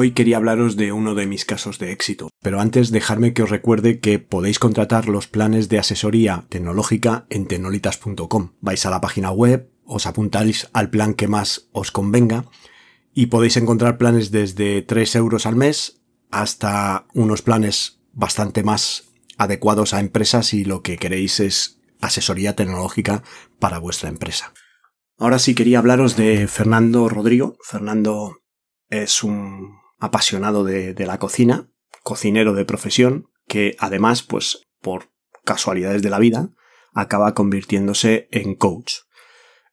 Hoy quería hablaros de uno de mis casos de éxito, pero antes dejadme que os recuerde que podéis contratar los planes de asesoría tecnológica en tecnolitas.com. Vais a la página web, os apuntáis al plan que más os convenga y podéis encontrar planes desde 3 euros al mes hasta unos planes bastante más adecuados a empresas y lo que queréis es asesoría tecnológica para vuestra empresa. Ahora sí quería hablaros de Fernando Rodrigo. Fernando es un apasionado de, la cocina, cocinero de profesión, que además, pues, por casualidades de la vida, acaba convirtiéndose en coach.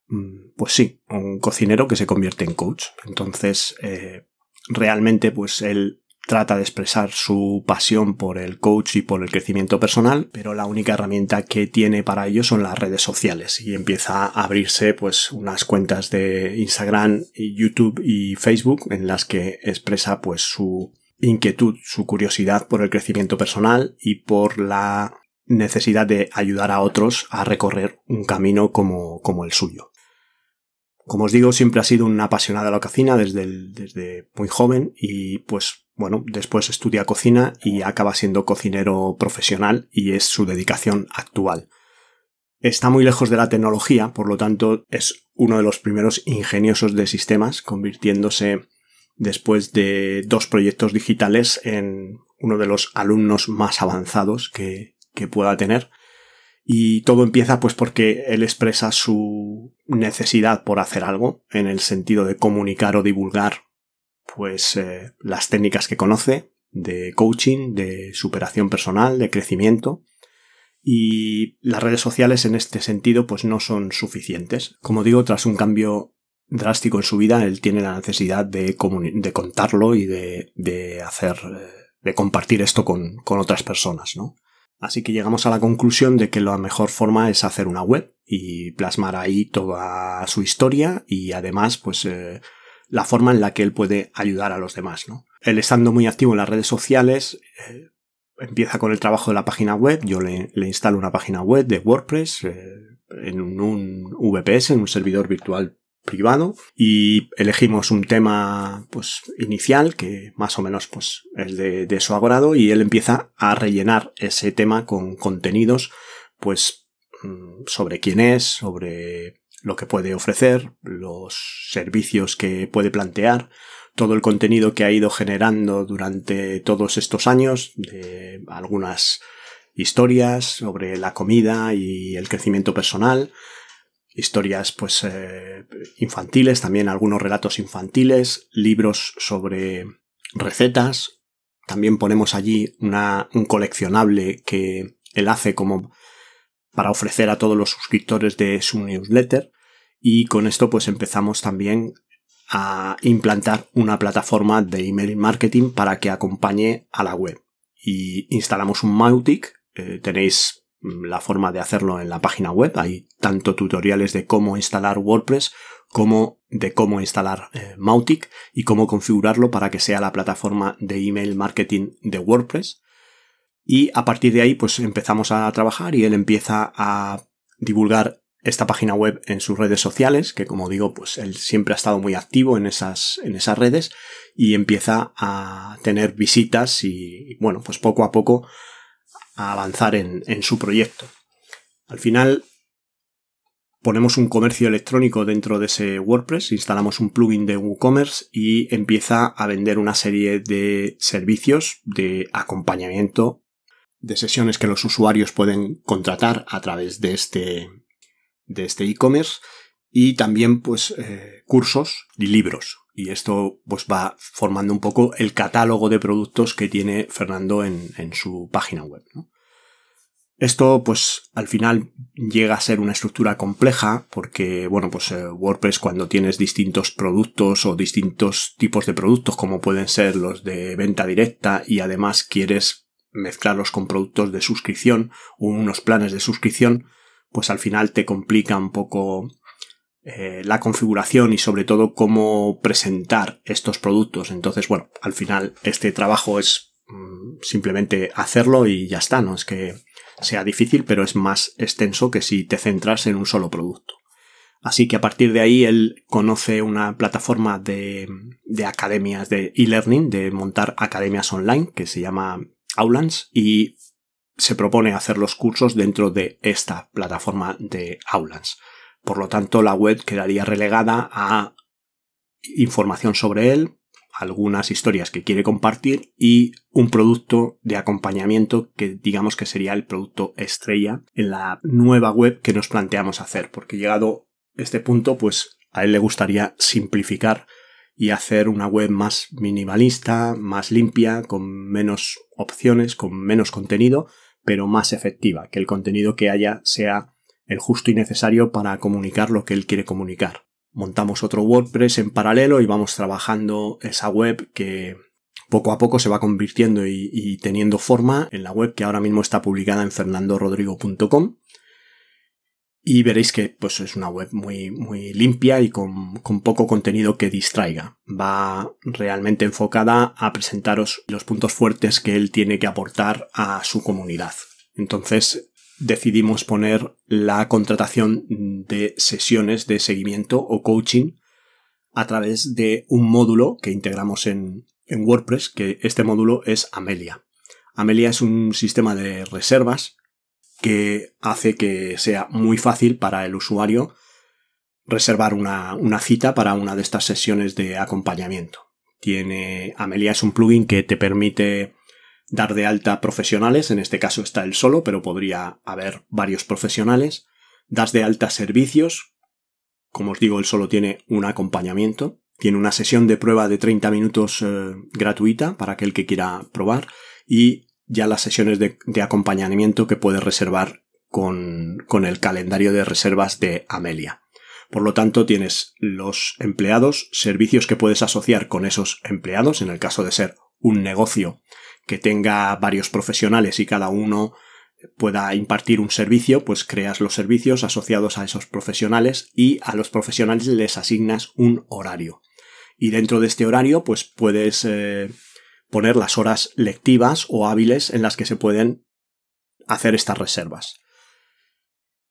Mm, pues sí, un cocinero que se convierte en coach. Entonces, eh, realmente, pues él trata de expresar su pasión por el coach y por el crecimiento personal, pero la única herramienta que tiene para ello son las redes sociales y empieza a abrirse pues unas cuentas de Instagram, YouTube y Facebook en las que expresa pues su inquietud, su curiosidad por el crecimiento personal y por la necesidad de ayudar a otros a recorrer un camino como, como el suyo. Como os digo, siempre ha sido un apasionado de la cocina desde, desde muy joven y pues bueno, después estudia cocina y acaba siendo cocinero profesional y es su dedicación actual. Está muy lejos de la tecnología, por lo tanto es uno de los primeros ingeniosos de sistemas, convirtiéndose después de dos proyectos digitales en uno de los alumnos más avanzados que, que pueda tener. Y todo empieza pues porque él expresa su necesidad por hacer algo, en el sentido de comunicar o divulgar pues eh, las técnicas que conoce de coaching, de superación personal, de crecimiento. Y las redes sociales en este sentido pues no son suficientes. Como digo, tras un cambio drástico en su vida, él tiene la necesidad de, de contarlo y de, de hacer, eh, de compartir esto con, con otras personas, ¿no? Así que llegamos a la conclusión de que la mejor forma es hacer una web y plasmar ahí toda su historia y además pues eh, la forma en la que él puede ayudar a los demás, ¿no? Él estando muy activo en las redes sociales, eh, empieza con el trabajo de la página web, yo le, instalo una página web de WordPress eh, en un, VPS, en un servidor virtual privado. Y elegimos un tema pues inicial que más o menos pues es de, de su agrado. Y él empieza a rellenar ese tema con contenidos pues sobre quién es, sobre lo que puede ofrecer, los servicios que puede plantear, todo el contenido que ha ido generando durante todos estos años, de algunas historias sobre la comida y el crecimiento personal, historias pues eh, infantiles, también algunos relatos infantiles, libros sobre recetas, también ponemos allí una, un coleccionable que él hace como para ofrecer a todos los suscriptores de su newsletter y con esto pues empezamos también a implantar una plataforma de email marketing para que acompañe a la web. Y instalamos un Mautic, eh, tenéis mm, la forma de hacerlo en la página web, hay tanto tutoriales de cómo instalar WordPress como de cómo instalar eh, Mautic y cómo configurarlo para que sea la plataforma de email marketing de WordPress. Y a partir de ahí pues empezamos a trabajar y él empieza a divulgar esta página web en sus redes sociales, que como digo, pues él siempre ha estado muy activo en esas, en esas redes y empieza a tener visitas y, bueno, pues poco a poco a avanzar en, en su proyecto. Al final ponemos un comercio electrónico dentro de ese WordPress, instalamos un plugin de WooCommerce y empieza a vender una serie de servicios de acompañamiento de sesiones que los usuarios pueden contratar a través de este, de este e-commerce y también pues eh, cursos y libros. Y esto pues va formando un poco el catálogo de productos que tiene Fernando en, su página web. Esto pues al final llega a ser una estructura compleja porque bueno pues eh, WordPress cuando tienes distintos productos o distintos tipos de productos como pueden ser los de venta directa y además quieres mezclarlos con productos de suscripción o unos planes de suscripción pues al final te complica un poco eh, la configuración y sobre todo cómo presentar estos productos. Entonces, bueno, al final este trabajo es mm, simplemente hacerlo y ya está, no es que sea difícil, pero es más extenso que si te centras en un solo producto. Así que a partir de ahí él conoce una plataforma de, de academias de e-learning, de montar academias online, que se llama Aulans, y se propone hacer los cursos dentro de esta plataforma de Aulans. Por lo tanto, la web quedaría relegada a información sobre él, algunas historias que quiere compartir y un producto de acompañamiento que digamos que sería el producto estrella en la nueva web que nos planteamos hacer, porque llegado este punto, pues a él le gustaría simplificar y hacer una web más minimalista, más limpia, con menos opciones, con menos contenido, pero más efectiva, que el contenido que haya sea el justo y necesario para comunicar lo que él quiere comunicar. Montamos otro WordPress en paralelo y vamos trabajando esa web que poco a poco se va convirtiendo y, teniendo forma en la web que ahora mismo está publicada en fernandorodrigo.com y veréis que pues, es una web muy, muy limpia y con, con, poco contenido que distraiga. Va realmente enfocada a presentaros los puntos fuertes que él tiene que aportar a su comunidad. Entonces decidimos poner la contratación de sesiones de seguimiento o coaching a través de un módulo que integramos en, en WordPress, que este módulo es Amelia. Amelia es un sistema de reservas que hace que sea muy fácil para el usuario reservar una, cita para una de estas sesiones de acompañamiento. Tiene Amelia es un plugin que te permite dar de alta profesionales, en este caso está él solo, pero podría haber varios profesionales. Das de alta servicios, como os digo, él solo tiene un acompañamiento. Tiene una sesión de prueba de 30 minutos eh, gratuita para aquel que quiera probar y ya las sesiones de, acompañamiento que puedes reservar con, con el calendario de reservas de Amelia. Por lo tanto, tienes los empleados, servicios que puedes asociar con esos empleados, en el caso de ser un negocio que tenga varios profesionales y cada uno pueda impartir un servicio, pues creas los servicios asociados a esos profesionales y a los profesionales les asignas un horario. Y dentro de este horario, pues puedes eh, poner las horas lectivas o hábiles en las que se pueden hacer estas reservas.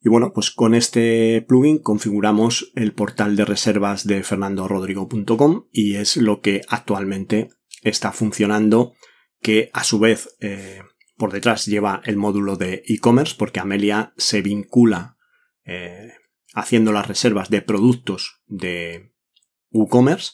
Y bueno, pues con este plugin configuramos el portal de reservas de fernandorodrigo.com y es lo que actualmente está funcionando, que a su vez eh, por detrás lleva el módulo de e-commerce porque Amelia se vincula eh, haciendo las reservas de productos de WooCommerce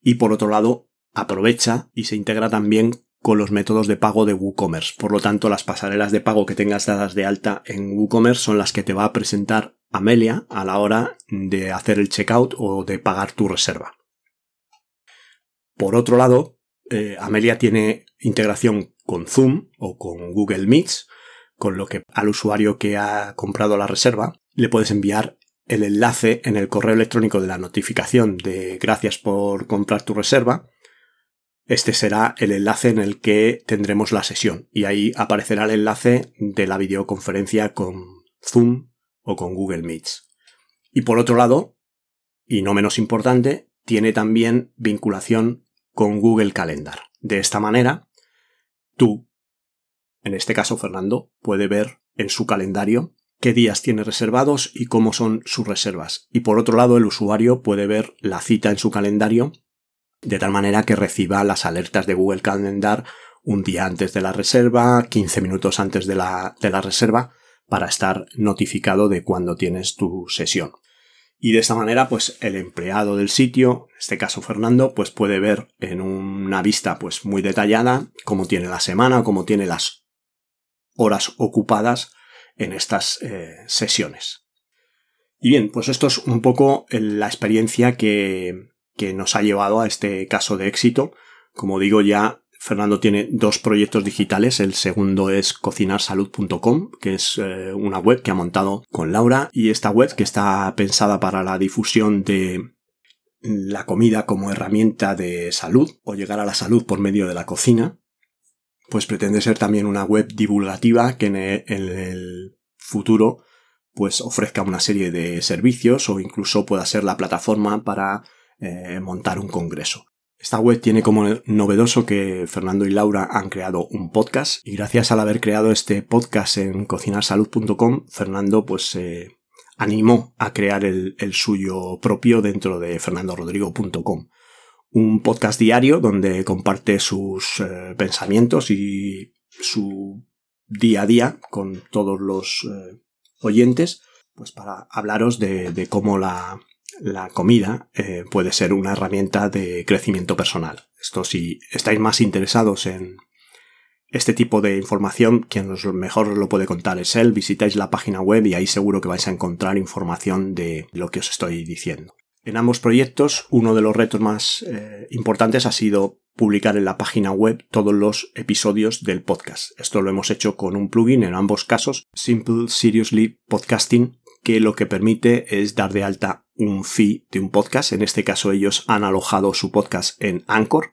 y por otro lado aprovecha y se integra también con los métodos de pago de WooCommerce. Por lo tanto, las pasarelas de pago que tengas dadas de alta en WooCommerce son las que te va a presentar Amelia a la hora de hacer el checkout o de pagar tu reserva. Por otro lado, eh, Amelia tiene integración con Zoom o con Google Meets, con lo que al usuario que ha comprado la reserva le puedes enviar el enlace en el correo electrónico de la notificación de gracias por comprar tu reserva este será el enlace en el que tendremos la sesión y ahí aparecerá el enlace de la videoconferencia con Zoom o con Google Meets. Y por otro lado, y no menos importante, tiene también vinculación con Google Calendar. De esta manera, tú, en este caso Fernando, puede ver en su calendario qué días tiene reservados y cómo son sus reservas. Y por otro lado, el usuario puede ver la cita en su calendario de tal manera que reciba las alertas de Google Calendar un día antes de la reserva, 15 minutos antes de la, de la reserva, para estar notificado de cuando tienes tu sesión. Y de esta manera, pues el empleado del sitio, en este caso Fernando, pues puede ver en una vista pues muy detallada cómo tiene la semana, cómo tiene las horas ocupadas en estas eh, sesiones. Y bien, pues esto es un poco la experiencia que, que nos ha llevado a este caso de éxito. Como digo, ya Fernando tiene dos proyectos digitales. El segundo es cocinarsalud.com, que es eh, una web que ha montado con Laura. Y esta web, que está pensada para la difusión de la comida como herramienta de salud o llegar a la salud por medio de la cocina, pues pretende ser también una web divulgativa que en el futuro pues ofrezca una serie de servicios o incluso pueda ser la plataforma para eh, montar un congreso. Esta web tiene como novedoso que Fernando y Laura han creado un podcast y gracias al haber creado este podcast en cocinarsalud.com, Fernando pues se animó a crear el, suyo propio dentro de fernandorodrigo.com. Un podcast diario donde comparte sus eh, pensamientos y su día a día con todos los eh, oyentes, pues para hablaros de cómo la, la comida eh, puede ser una herramienta de crecimiento personal. Esto si estáis más interesados en este tipo de información, quien mejor lo puede contar es él. Visitáis la página web y ahí seguro que vais a encontrar información de lo que os estoy diciendo. En ambos proyectos, uno de los retos más eh, importantes ha sido publicar en la página web todos los episodios del podcast. Esto lo hemos hecho con un plugin en ambos casos, Simple Seriously Podcasting, que lo que permite es dar de alta un fee de un podcast. En este caso ellos han alojado su podcast en Anchor.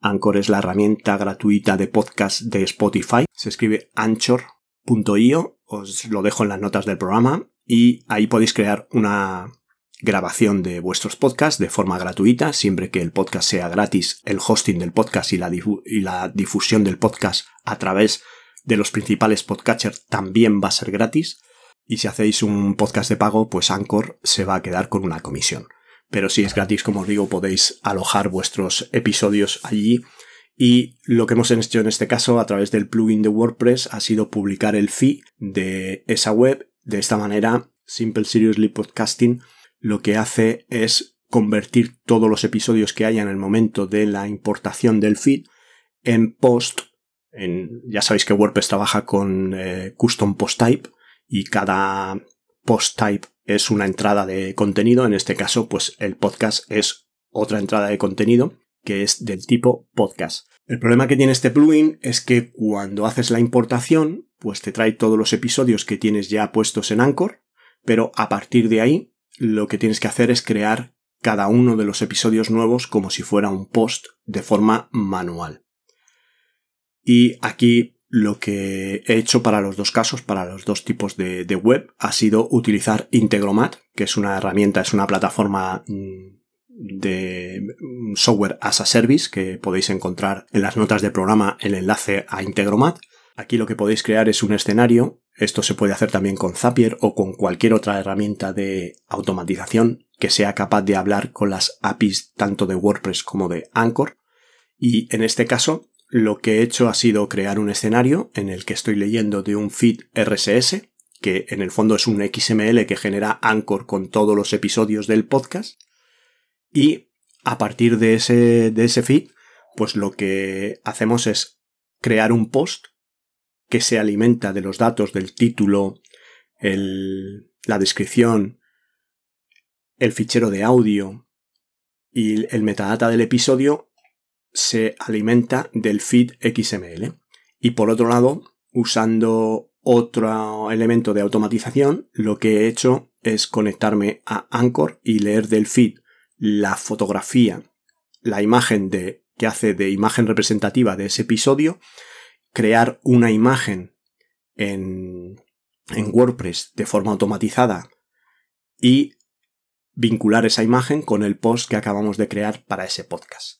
Anchor es la herramienta gratuita de podcast de Spotify. Se escribe anchor.io. Os lo dejo en las notas del programa. Y ahí podéis crear una grabación de vuestros podcasts de forma gratuita, siempre que el podcast sea gratis, el hosting del podcast y la, y la difusión del podcast a través de los principales podcatchers también va a ser gratis. Y si hacéis un podcast de pago, pues Anchor se va a quedar con una comisión. Pero si es gratis, como os digo, podéis alojar vuestros episodios allí. Y lo que hemos hecho en este caso a través del plugin de WordPress ha sido publicar el fee de esa web. De esta manera, Simple Seriously Podcasting lo que hace es convertir todos los episodios que haya en el momento de la importación del feed en post. En, ya sabéis que WordPress trabaja con eh, custom post type y cada post type es una entrada de contenido. En este caso, pues el podcast es otra entrada de contenido que es del tipo podcast. El problema que tiene este plugin es que cuando haces la importación, pues te trae todos los episodios que tienes ya puestos en Anchor, pero a partir de ahí lo que tienes que hacer es crear cada uno de los episodios nuevos como si fuera un post de forma manual. Y aquí lo que he hecho para los dos casos, para los dos tipos de, web, ha sido utilizar Integromat, que es una herramienta, es una plataforma mm, de software as a service que podéis encontrar en las notas del programa el enlace a Integromat. Aquí lo que podéis crear es un escenario. Esto se puede hacer también con Zapier o con cualquier otra herramienta de automatización que sea capaz de hablar con las APIs tanto de WordPress como de Anchor. Y en este caso lo que he hecho ha sido crear un escenario en el que estoy leyendo de un feed RSS, que en el fondo es un XML que genera Anchor con todos los episodios del podcast. Y a partir de ese, de ese feed, pues lo que hacemos es crear un post que se alimenta de los datos del título, el, la descripción, el fichero de audio y el metadata del episodio se alimenta del feed XML. Y por otro lado, usando otro elemento de automatización, lo que he hecho es conectarme a Anchor y leer del feed la fotografía, la imagen de, que hace de imagen representativa de ese episodio, crear una imagen en, en WordPress de forma automatizada y vincular esa imagen con el post que acabamos de crear para ese podcast.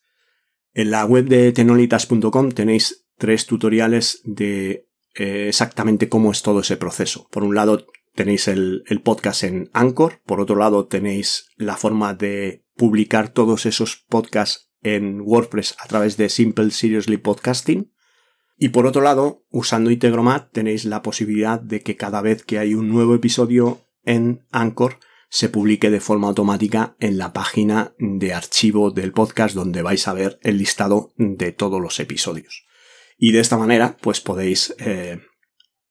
En la web de tenolitas.com tenéis tres tutoriales de eh, exactamente cómo es todo ese proceso. Por un lado tenéis el, podcast en Anchor, por otro lado tenéis la forma de publicar todos esos podcasts en WordPress a través de Simple Seriously Podcasting. Y por otro lado, usando Integromat tenéis la posibilidad de que cada vez que hay un nuevo episodio en Anchor se publique de forma automática en la página de archivo del podcast donde vais a ver el listado de todos los episodios. Y de esta manera, pues podéis eh,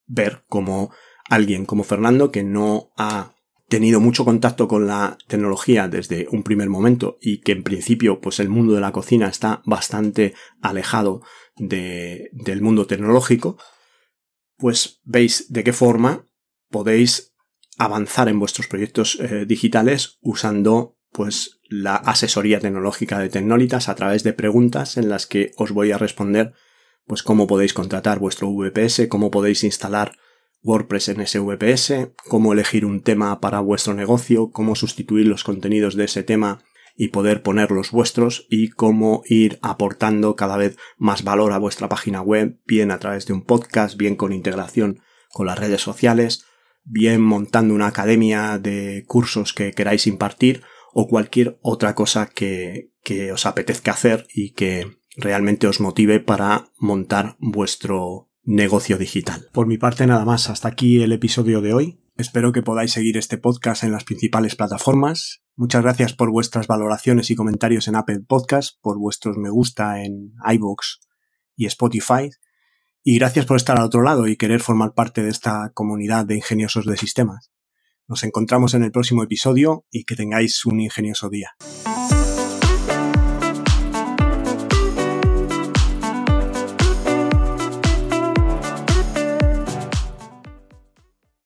ver cómo alguien como Fernando, que no ha tenido mucho contacto con la tecnología desde un primer momento y que en principio pues el mundo de la cocina está bastante alejado del mundo tecnológico, pues veis de qué forma podéis avanzar en vuestros proyectos eh, digitales usando pues la asesoría tecnológica de Tecnolitas a través de preguntas en las que os voy a responder pues cómo podéis contratar vuestro VPS, cómo podéis instalar WordPress en SVPS, cómo elegir un tema para vuestro negocio, cómo sustituir los contenidos de ese tema y poder poner los vuestros y cómo ir aportando cada vez más valor a vuestra página web, bien a través de un podcast, bien con integración con las redes sociales, bien montando una academia de cursos que queráis impartir o cualquier otra cosa que, que os apetezca hacer y que realmente os motive para montar vuestro negocio digital. Por mi parte nada más, hasta aquí el episodio de hoy. Espero que podáis seguir este podcast en las principales plataformas. Muchas gracias por vuestras valoraciones y comentarios en Apple Podcast, por vuestros me gusta en iVoox y Spotify. Y gracias por estar al otro lado y querer formar parte de esta comunidad de ingeniosos de sistemas. Nos encontramos en el próximo episodio y que tengáis un ingenioso día.